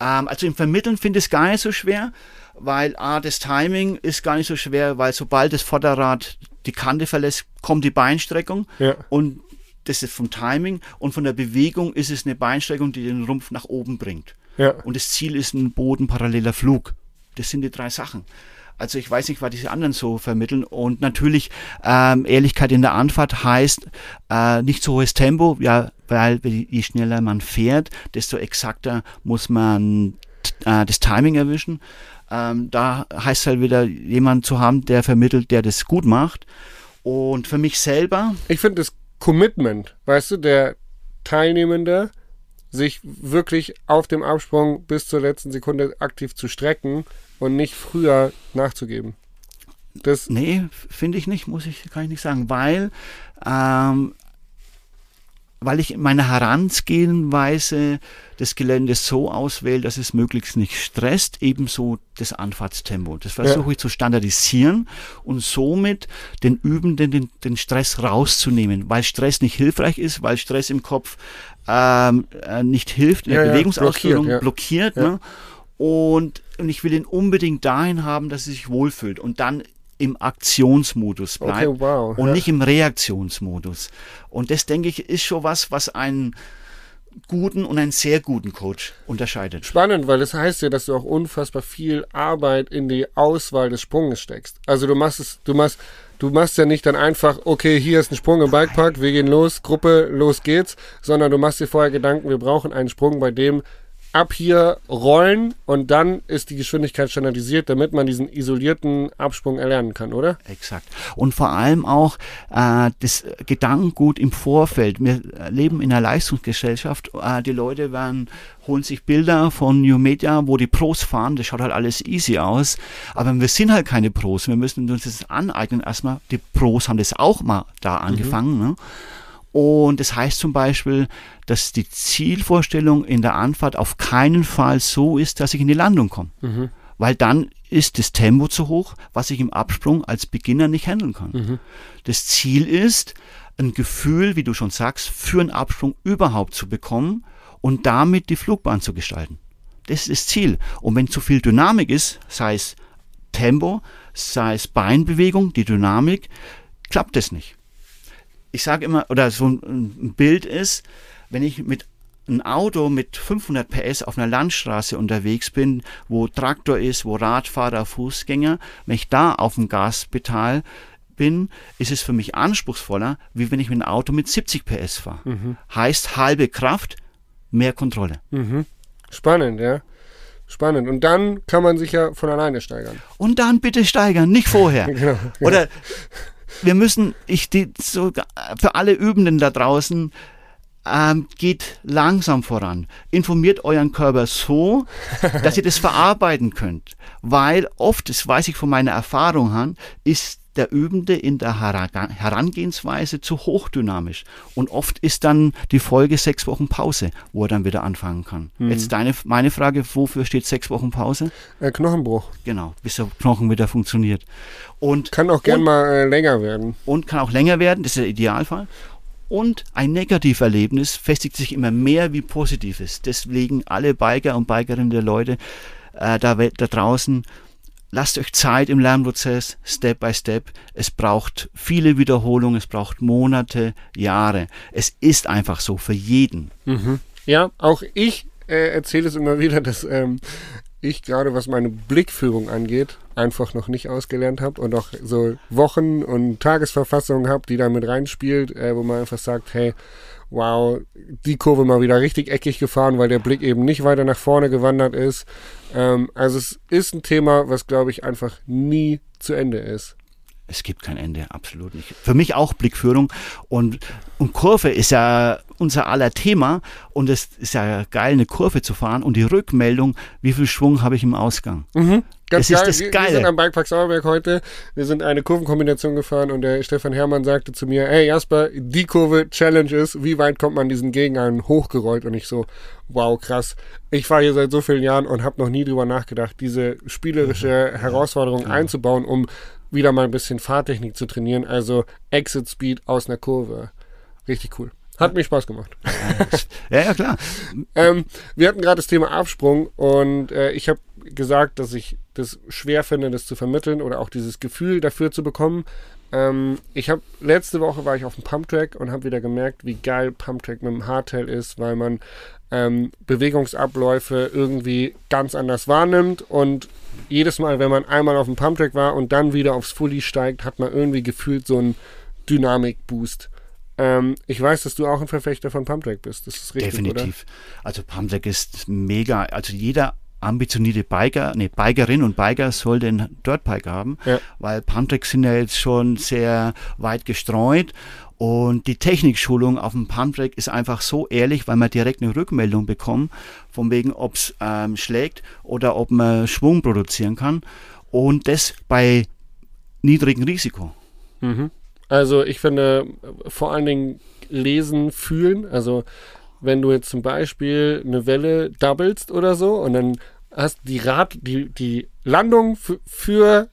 Ähm, also im Vermitteln finde ich es gar nicht so schwer, weil A, das Timing ist gar nicht so schwer, weil sobald das Vorderrad die Kante verlässt, kommt die Beinstreckung Ja. und das ist vom Timing und von der Bewegung ist es eine Beinstreckung, die den Rumpf nach oben bringt. Ja. Und das Ziel ist ein bodenparalleler Flug. Das sind die drei Sachen. Also ich weiß nicht, was diese anderen so vermitteln. Und natürlich ähm, Ehrlichkeit in der Anfahrt heißt äh, nicht so hohes Tempo, ja, weil je schneller man fährt, desto exakter muss man äh, das Timing erwischen. Ähm, da heißt halt wieder jemand zu haben, der vermittelt, der das gut macht. Und für mich selber, Ich finde das Commitment, weißt du, der Teilnehmende, sich wirklich auf dem Absprung bis zur letzten Sekunde aktiv zu strecken und nicht früher nachzugeben. Das, Nee, finde ich nicht, muss ich, kann ich nicht sagen, weil, ähm, weil ich meine Herangehensweise des Geländes so auswähle, dass es möglichst nicht stresst, ebenso das Anfahrtstempo. Das versuche ich zu standardisieren und somit den Übenden den, den Stress rauszunehmen, weil Stress nicht hilfreich ist, weil Stress im Kopf ähm, äh, nicht hilft, in der Ja, ja, Bewegungsausführung blockiert, ja. blockiert. Ja. Ne? Und, und ich will ihn unbedingt dahin haben, dass er sich wohlfühlt und dann im Aktionsmodus bleibt Okay, wow, und ja. nicht im Reaktionsmodus. Und das, denke ich, ist schon was, was einen guten und einen sehr guten Coach unterscheidet. spannend, weil das heißt ja, dass du auch unfassbar viel Arbeit in die Auswahl des Sprunges steckst. Also du machst es, du machst, du machst ja nicht dann einfach, okay, hier ist ein Sprung im Bikepark, wir gehen los, Gruppe, los geht's, sondern du machst dir vorher Gedanken, wir brauchen einen Sprung, bei dem ab hier rollen und dann ist die Geschwindigkeit standardisiert, damit man diesen isolierten Absprung erlernen kann, oder? Exakt. Und vor allem auch äh, das Gedankengut im Vorfeld. Wir leben in einer Leistungsgesellschaft. Äh, die Leute werden, holen sich Bilder von New Media, wo die Pros fahren. Das schaut halt alles easy aus. Aber wir sind halt keine Pros. Wir müssen uns das aneignen. Erstmal, die Pros haben das auch mal da angefangen. Mhm. Ne? Und das heißt zum Beispiel, dass die Zielvorstellung in der Anfahrt auf keinen Fall so ist, dass ich in die Landung komme. Mhm. Weil dann ist das Tempo zu hoch, was ich im Absprung als Beginner nicht handeln kann. Mhm. Das Ziel ist, ein Gefühl, wie du schon sagst, für einen Absprung überhaupt zu bekommen und damit die Flugbahn zu gestalten. Das ist das Ziel. Und wenn zu viel Dynamik ist, sei es Tempo, sei es Beinbewegung, die Dynamik, klappt das nicht ich sage immer, oder so ein Bild ist, wenn ich mit einem Auto mit 500 PS auf einer Landstraße unterwegs bin, wo Traktor ist, wo Radfahrer, Fußgänger, wenn ich da auf dem Gaspedal bin, ist es für mich anspruchsvoller, wie wenn ich mit einem Auto mit 70 PS fahre. Mhm. Heißt halbe Kraft, mehr Kontrolle. Mhm. Spannend, ja. Spannend. Und dann kann man sich ja von alleine steigern. Und dann bitte steigern, nicht vorher. genau, genau. Oder wir müssen, ich so, für alle Übenden da draußen, ähm, geht langsam voran. Informiert euren Körper so, dass ihr das verarbeiten könnt. Weil oft, das weiß ich von meiner Erfahrung an, ist der Übende in der Herangehensweise zu hochdynamisch. Und oft ist dann die Folge sechs Wochen Pause, wo er dann wieder anfangen kann. Mhm. Jetzt deine, meine Frage, wofür steht sechs Wochen Pause? Äh, Knochenbruch. Genau, bis der Knochen wieder funktioniert. Und, kann auch gern und, mal äh, länger werden. Und kann auch länger werden, das ist der Idealfall. Und ein Negativerlebnis festigt sich immer mehr wie Positives. Deswegen alle Biker und Bikerinnen der Leute äh, da, da draußen lasst euch Zeit im Lernprozess, Step by Step. Es braucht viele Wiederholungen, es braucht Monate, Jahre. Es ist einfach so für jeden. Mhm. Ja, auch ich äh, erzähle es immer wieder, dass ähm, ich gerade, was meine Blickführung angeht, einfach noch nicht ausgelernt habe und auch so Wochen- und Tagesverfassungen habe, die da mit reinspielt, äh, wo man einfach sagt, hey, wow, die Kurve mal wieder richtig eckig gefahren, weil der Blick eben nicht weiter nach vorne gewandert ist. Ähm, also es ist ein Thema, was, glaube ich, einfach nie zu Ende ist. Es gibt kein Ende, absolut nicht. Für mich auch Blickführung und, und Kurve ist ja unser aller Thema und es ist ja geil, eine Kurve zu fahren und die Rückmeldung, wie viel Schwung habe ich im Ausgang. Mhm. Ganz das geil. ist das Geile. Wir, sind am Bikepark Sauerberg heute. Wir sind eine Kurvenkombination gefahren und der Stefan Herrmann sagte zu mir, hey Jasper, die Kurve Challenge ist, wie weit kommt man diesen Gegengang hochgerollt? Und ich so, wow, krass. Ich fahre hier seit so vielen Jahren und habe noch nie drüber nachgedacht, diese spielerische Herausforderung ja. einzubauen, um wieder mal ein bisschen Fahrtechnik zu trainieren. Also Exit Speed aus einer Kurve. Richtig cool. Hat mir Spaß gemacht. ja, ja, klar. ähm, wir hatten gerade das Thema Absprung und äh, ich habe gesagt, dass ich das schwer finde, das zu vermitteln oder auch dieses Gefühl dafür zu bekommen. Ähm, ich habe letzte Woche war ich auf dem Pumptrack und habe wieder gemerkt, wie geil Pumptrack mit dem Hardtail ist, weil man ähm, Bewegungsabläufe irgendwie ganz anders wahrnimmt und jedes Mal, wenn man einmal auf dem Pumptrack war und dann wieder aufs Fully steigt, hat man irgendwie gefühlt so einen Dynamik-Boost. Ähm, ich weiß, dass du auch ein Verfechter von Pumptrack bist. Das ist richtig, Definitiv. Oder? Also Pumptrack ist mega. Also jeder ambitionierte Biker, nee, Bikerin und Biker soll den Dirtbike haben, ja. weil Pumptracks sind ja jetzt schon sehr weit gestreut und die Technikschulung auf dem Pumptrack ist einfach so ehrlich, weil man direkt eine Rückmeldung bekommt, von wegen, ob es ähm, schlägt oder ob man Schwung produzieren kann und das bei niedrigem Risiko. Mhm. Also ich finde vor allen Dingen lesen, fühlen. Also wenn du jetzt zum Beispiel eine Welle doublest oder so und dann hast die Rad, die, die Landung für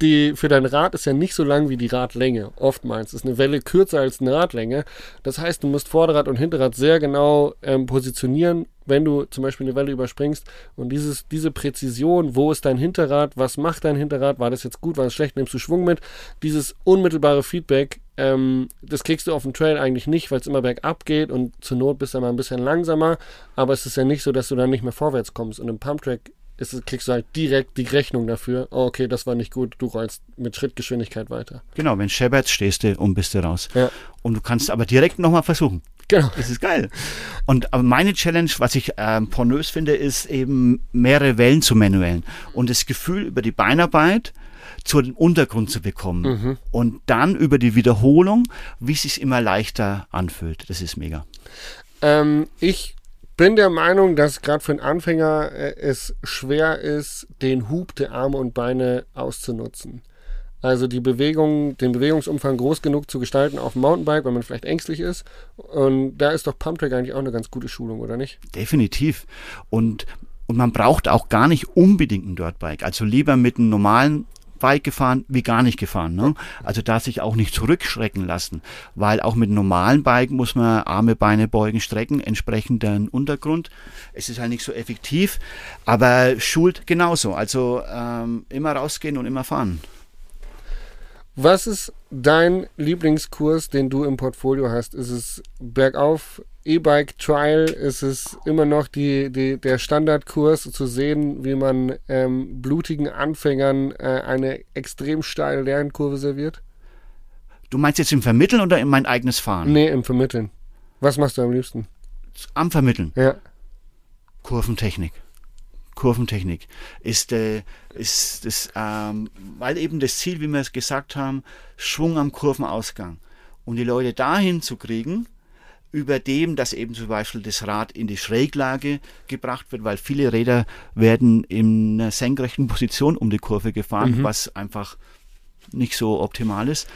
die, für dein Rad ist ja nicht so lang wie die Radlänge. Oftmals ist eine Welle kürzer als eine Radlänge. Das heißt, du musst Vorderrad und Hinterrad sehr genau ähm, positionieren, wenn du zum Beispiel eine Welle überspringst. Und dieses, diese Präzision, wo ist dein Hinterrad, was macht dein Hinterrad, war das jetzt gut, war das schlecht, nimmst du Schwung mit, dieses unmittelbare Feedback, ähm, das kriegst du auf dem Trail eigentlich nicht, weil es immer bergab geht und zur Not bist du mal ein bisschen langsamer. Aber es ist ja nicht so, dass du dann nicht mehr vorwärts kommst. Und im Pumptrack ist, kriegst du halt direkt die Rechnung dafür. Oh, okay, das war nicht gut, du rollst mit Schrittgeschwindigkeit weiter. Genau, wenn Shepard stehst du und bist du raus. Ja. Und du kannst aber direkt nochmal versuchen. Genau. Das ist geil. Und aber meine Challenge, was ich ähm, pornös finde, ist eben mehrere Wellen zu manuellen und das Gefühl über die Beinarbeit zu dem Untergrund zu bekommen mhm. und dann über die Wiederholung, wie es sich immer leichter anfühlt. Das ist mega. Ähm, ich bin der Meinung, dass gerade für einen Anfänger äh, es schwer ist, den Hub der Arme und Beine auszunutzen. Also die Bewegung, den Bewegungsumfang groß genug zu gestalten auf dem Mountainbike, wenn man vielleicht ängstlich ist. Und da ist doch Pumptrack eigentlich auch eine ganz gute Schulung, oder nicht? Definitiv. Und, und man braucht auch gar nicht unbedingt ein Dirtbike. Also lieber mit einem normalen Bike gefahren wie gar nicht gefahren. Ne? Also da sich auch nicht zurückschrecken lassen, weil auch mit normalen Bike muss man Arme, Beine beugen, strecken, entsprechend den Untergrund. Es ist halt nicht so effektiv, aber schult genauso. Also ähm, immer rausgehen und immer fahren. Was ist dein Lieblingskurs, den du im Portfolio hast? Ist es bergauf E-Bike Trial? Ist es immer noch die, die, der Standardkurs, zu sehen, wie man ähm, blutigen Anfängern äh, eine extrem steile Lernkurve serviert? Du meinst jetzt im Vermitteln oder in mein eigenes Fahren? Nee, im Vermitteln. Was machst du am liebsten? Am Vermitteln? Ja. Kurventechnik. Kurventechnik ist, äh, ist das, ähm, weil eben das Ziel, wie wir es gesagt haben, Schwung am Kurvenausgang. Und die Leute dahin zu kriegen, über dem, dass eben zum Beispiel das Rad in die Schräglage gebracht wird, weil viele Räder werden in einer senkrechten Position um die Kurve gefahren, mhm. was einfach nicht so optimal ist.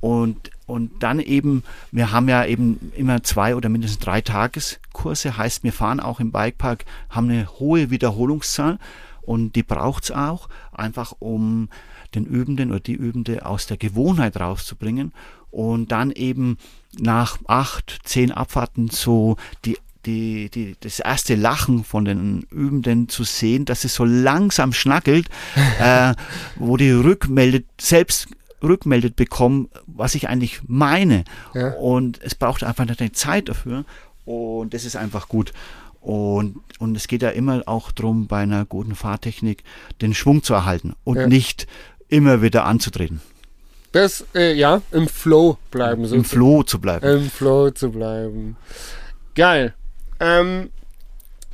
Und, und dann eben, wir haben ja eben immer zwei oder mindestens drei Tageskurse, heißt wir fahren auch im Bikepark, haben eine hohe Wiederholungszahl und die braucht es auch, einfach um den Übenden oder die Übende aus der Gewohnheit rauszubringen und dann eben nach acht, zehn Abfahrten so die die, die, das erste Lachen von den Übenden zu sehen, dass es so langsam schnackelt, äh, wo die rückmeldet, selbst rückmeldet bekommen, was ich eigentlich meine. Ja. Und es braucht einfach eine Zeit dafür. Und das ist einfach gut. Und, und es geht ja immer auch darum, bei einer guten Fahrtechnik den Schwung zu erhalten und ja. nicht immer wieder anzutreten. Das, äh, ja, im Flow bleiben. So Im Flow zu bleiben. Im Flow zu bleiben. Geil. Ähm,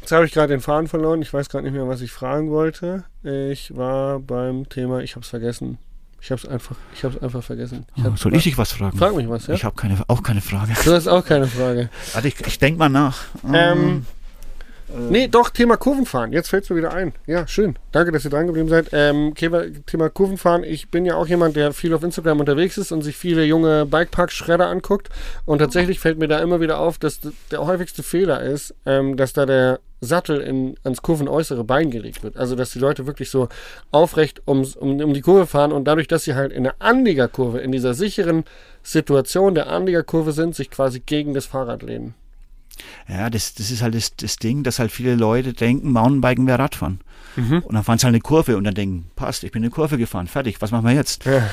jetzt habe ich gerade den Faden verloren. Ich weiß gerade nicht mehr, was ich fragen wollte. Ich war beim Thema, ich habe es vergessen. Ich habe es einfach, ich habe einfach vergessen. Ich oh, soll ich dich was fragen? Frag mich was, ja? Ich habe keine, auch keine Frage. Du hast auch keine Frage. Warte, ich, ich denke mal nach. Ähm, äh. Nee, doch, Thema Kurvenfahren. Jetzt fällt es mir wieder ein. Ja, schön. Danke, dass ihr dran geblieben seid. Ähm, Thema Kurvenfahren. Ich bin ja auch jemand, der viel auf Instagram unterwegs ist und sich viele junge Bikepark-Schredder anguckt. Und tatsächlich fällt mir da immer wieder auf, dass der häufigste Fehler ist, ähm, dass da der Sattel in, ans kurvenäußere Bein gelegt wird. Also, dass die Leute wirklich so aufrecht ums, um, um die Kurve fahren und dadurch, dass sie halt in der Anliegerkurve, in dieser sicheren Situation der Anliegerkurve sind, sich quasi gegen das Fahrrad lehnen. Ja, das, das ist halt das, das Ding, dass halt viele Leute denken, Mountainbiken wäre Radfahren. Mhm. Und dann fahren sie halt eine Kurve und dann denken, passt, ich bin eine Kurve gefahren, fertig, was machen wir jetzt? Ja.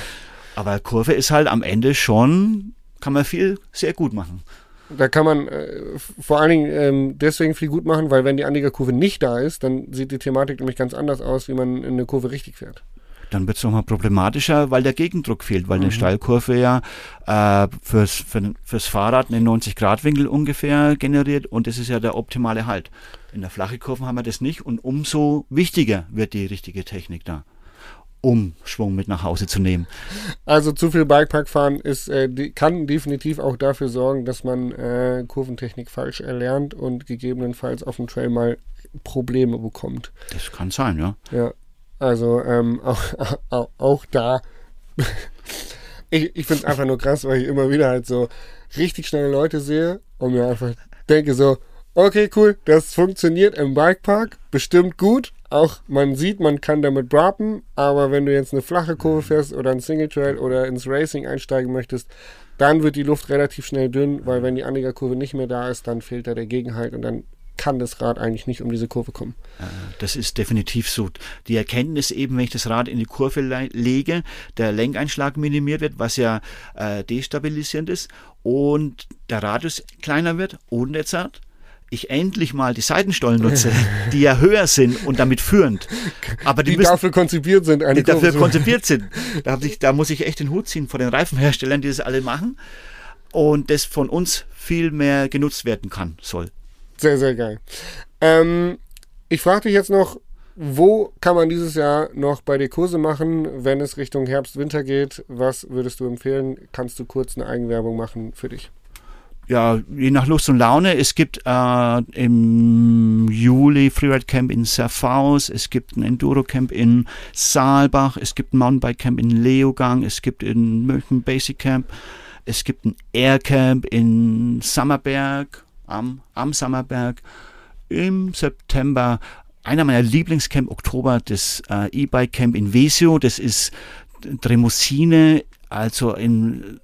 Aber Kurve ist halt am Ende schon, kann man viel sehr gut machen. Da kann man äh, vor allen Dingen ähm, deswegen viel gut machen, weil wenn die Anliegerkurve nicht da ist, dann sieht die Thematik nämlich ganz anders aus, wie man in eine Kurve richtig fährt dann wird es nochmal problematischer, weil der Gegendruck fehlt, weil mhm. eine Steilkurve ja äh, fürs, für, fürs Fahrrad einen 90-Grad-Winkel ungefähr generiert und das ist ja der optimale Halt. In der flachen Kurve haben wir das nicht und umso wichtiger wird die richtige Technik da um Schwung mit nach Hause zu nehmen. Also zu viel Bikepark-Fahren ist, äh, die, kann definitiv auch dafür sorgen, dass man äh, Kurventechnik falsch erlernt und gegebenenfalls auf dem Trail mal Probleme bekommt. Das kann sein, ja. Ja. Also ähm, auch, auch, auch da. ich ich finde es einfach nur krass, weil ich immer wieder halt so richtig schnelle Leute sehe und mir einfach denke so, okay, cool, das funktioniert im Bikepark, bestimmt gut. Auch man sieht, man kann damit brappen, aber wenn du jetzt eine flache Kurve fährst oder ein Single Trail oder ins Racing einsteigen möchtest, dann wird die Luft relativ schnell dünn, weil wenn die Anliegerkurve nicht mehr da ist, dann fehlt da der Gegenhalt und dann kann das Rad eigentlich nicht um diese Kurve kommen. Äh, das ist definitiv so. Die Erkenntnis eben, wenn ich das Rad in die Kurve le lege, der Lenkeinschlag minimiert wird, was ja äh, destabilisierend ist und der Radius kleiner wird und jetzt hat ich endlich mal die Seitenstollen nutze, die ja höher sind und damit führend. Aber die, die müssen, dafür konzipiert sind. Die dafür konzipiert sind. Da, ich, da muss ich echt den Hut ziehen vor den Reifenherstellern, die das alle machen. und das von uns viel mehr genutzt werden kann, soll. Sehr, sehr geil. Ähm, ich frage dich jetzt noch, wo kann man dieses Jahr noch bei dir Kurse machen, wenn es Richtung Herbst, Winter geht? Was würdest du empfehlen? Kannst du kurz eine Eigenwerbung machen für dich? Ja, je nach Lust und Laune. Es gibt äh, im Juli Freeride Camp in Serfaus, es gibt ein Enduro Camp in Saalbach, es gibt ein Mountainbike Camp in Leogang, es gibt in München Basic Camp, es gibt ein Air Camp in Sammerberg, am, am Sammerberg. Im September einer meiner Lieblingscamp Oktober, das äh, E-Bike Camp in Vesio. Das ist Tremosine, also in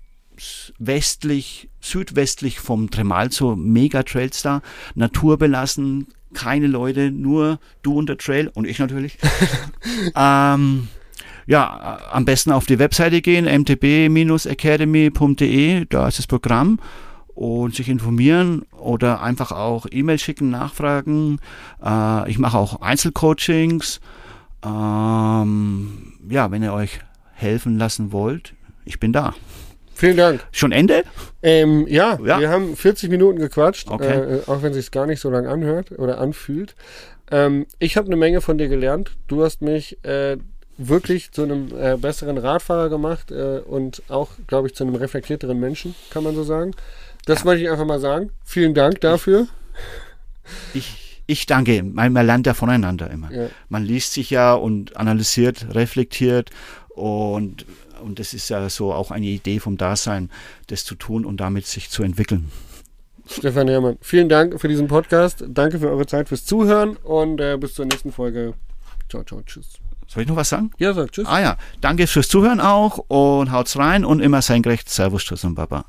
westlich, südwestlich vom Tremalzo, mega Trails da, naturbelassen, keine Leute, nur du und der Trail und ich natürlich. ähm, ja, am besten auf die Webseite gehen, mtb-academy.de, da ist das Programm und sich informieren oder einfach auch E-Mail schicken, nachfragen. Äh, ich mache auch Einzelcoachings. Ähm, ja, wenn ihr euch helfen lassen wollt, ich bin da. Vielen Dank. Schon Ende? Ähm, ja, ja, wir haben 40 Minuten gequatscht, okay. äh, auch wenn es sich gar nicht so lange anhört oder anfühlt. Ähm, ich habe eine Menge von dir gelernt. Du hast mich äh, wirklich zu einem äh, besseren Radfahrer gemacht äh, und auch, glaube ich, zu einem reflektierteren Menschen, kann man so sagen. Das ja. wollte ich einfach mal sagen. Vielen Dank dafür. Ich, ich danke. Man, man lernt ja voneinander immer. Ja. Man liest sich ja und analysiert, reflektiert und, und das ist ja so auch eine Idee vom Dasein, das zu tun und damit sich zu entwickeln. Stefan Herrmann, vielen Dank für diesen Podcast. Danke für eure Zeit fürs Zuhören und äh, bis zur nächsten Folge. Ciao, ciao, tschüss. Soll ich noch was sagen? Ja, sag tschüss. Ah ja, danke fürs Zuhören auch und haut's rein und immer senkrecht. Servus, tschüss und baba.